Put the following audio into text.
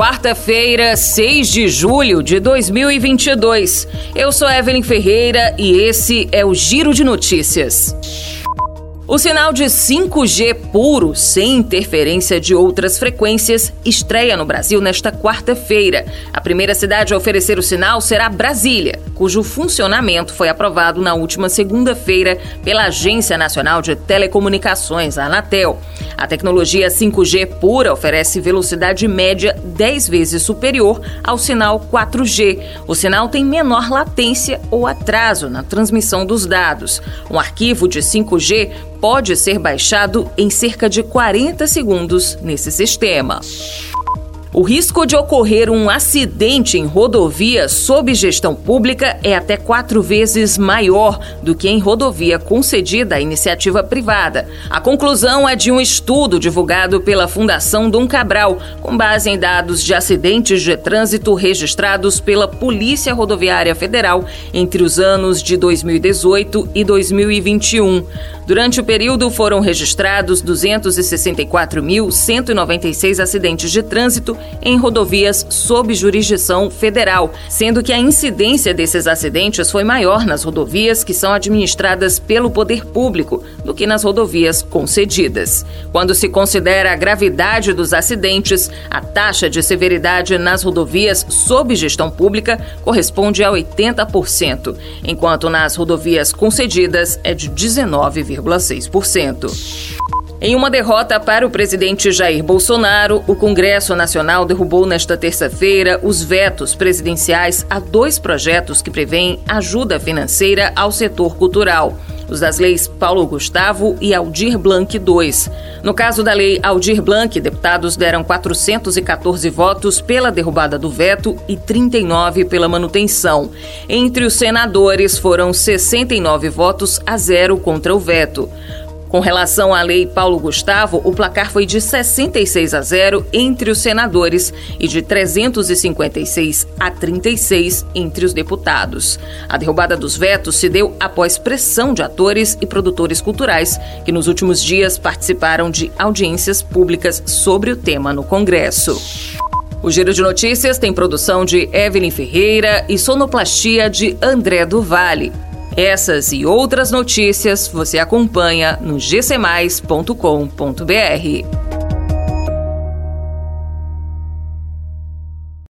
quarta-feira, 6 de julho de 2022. Eu sou Evelyn Ferreira e esse é o Giro de Notícias. O sinal de 5G puro, sem interferência de outras frequências, estreia no Brasil nesta quarta-feira. A primeira cidade a oferecer o sinal será Brasília, cujo funcionamento foi aprovado na última segunda-feira pela Agência Nacional de Telecomunicações, a Anatel. A tecnologia 5G pura oferece velocidade média 10 vezes superior ao sinal 4G. O sinal tem menor latência ou atraso na transmissão dos dados. Um arquivo de 5G pode ser baixado em cerca de 40 segundos nesse sistema. O risco de ocorrer um acidente em rodovia sob gestão pública é até quatro vezes maior do que em rodovia concedida à iniciativa privada. A conclusão é de um estudo divulgado pela Fundação Dom Cabral, com base em dados de acidentes de trânsito registrados pela Polícia Rodoviária Federal entre os anos de 2018 e 2021. Durante o período foram registrados 264.196 acidentes de trânsito em rodovias sob jurisdição federal, sendo que a incidência desses acidentes foi maior nas rodovias que são administradas pelo poder público do que nas rodovias concedidas. Quando se considera a gravidade dos acidentes, a taxa de severidade nas rodovias sob gestão pública corresponde a 80%, enquanto nas rodovias concedidas é de 19,6%. Em uma derrota para o presidente Jair Bolsonaro, o Congresso Nacional derrubou nesta terça-feira os vetos presidenciais a dois projetos que prevêem ajuda financeira ao setor cultural os das leis Paulo Gustavo e Aldir Blanc II. No caso da lei Aldir Blanc, deputados deram 414 votos pela derrubada do veto e 39 pela manutenção. Entre os senadores foram 69 votos a zero contra o veto. Com relação à lei Paulo Gustavo, o placar foi de 66 a 0 entre os senadores e de 356 a 36 entre os deputados. A derrubada dos vetos se deu após pressão de atores e produtores culturais que nos últimos dias participaram de audiências públicas sobre o tema no Congresso. O Giro de Notícias tem produção de Evelyn Ferreira e sonoplastia de André do Vale. Essas e outras notícias você acompanha no gcmais.com.br.